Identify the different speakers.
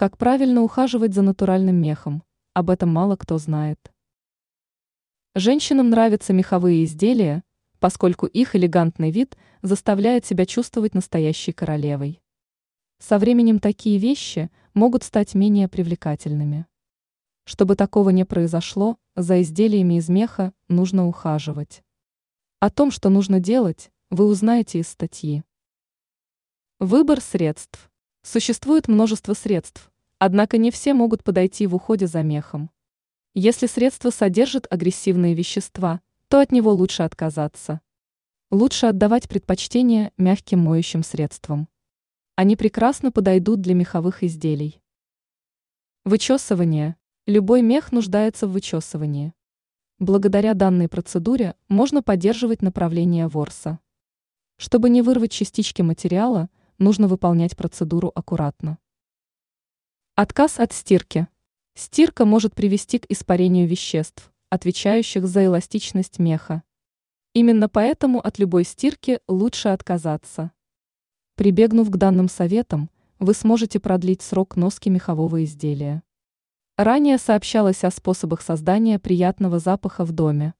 Speaker 1: Как правильно ухаживать за натуральным мехом? Об этом мало кто знает. Женщинам нравятся меховые изделия, поскольку их элегантный вид заставляет себя чувствовать настоящей королевой. Со временем такие вещи могут стать менее привлекательными. Чтобы такого не произошло, за изделиями из меха нужно ухаживать. О том, что нужно делать, вы узнаете из статьи. Выбор средств. Существует множество средств, Однако не все могут подойти в уходе за мехом. Если средство содержит агрессивные вещества, то от него лучше отказаться. Лучше отдавать предпочтение мягким моющим средствам. Они прекрасно подойдут для меховых изделий. Вычесывание. Любой мех нуждается в вычесывании. Благодаря данной процедуре можно поддерживать направление ворса. Чтобы не вырвать частички материала, нужно выполнять процедуру аккуратно. Отказ от стирки. Стирка может привести к испарению веществ, отвечающих за эластичность меха. Именно поэтому от любой стирки лучше отказаться. Прибегнув к данным советам, вы сможете продлить срок носки мехового изделия. Ранее сообщалось о способах создания приятного запаха в доме.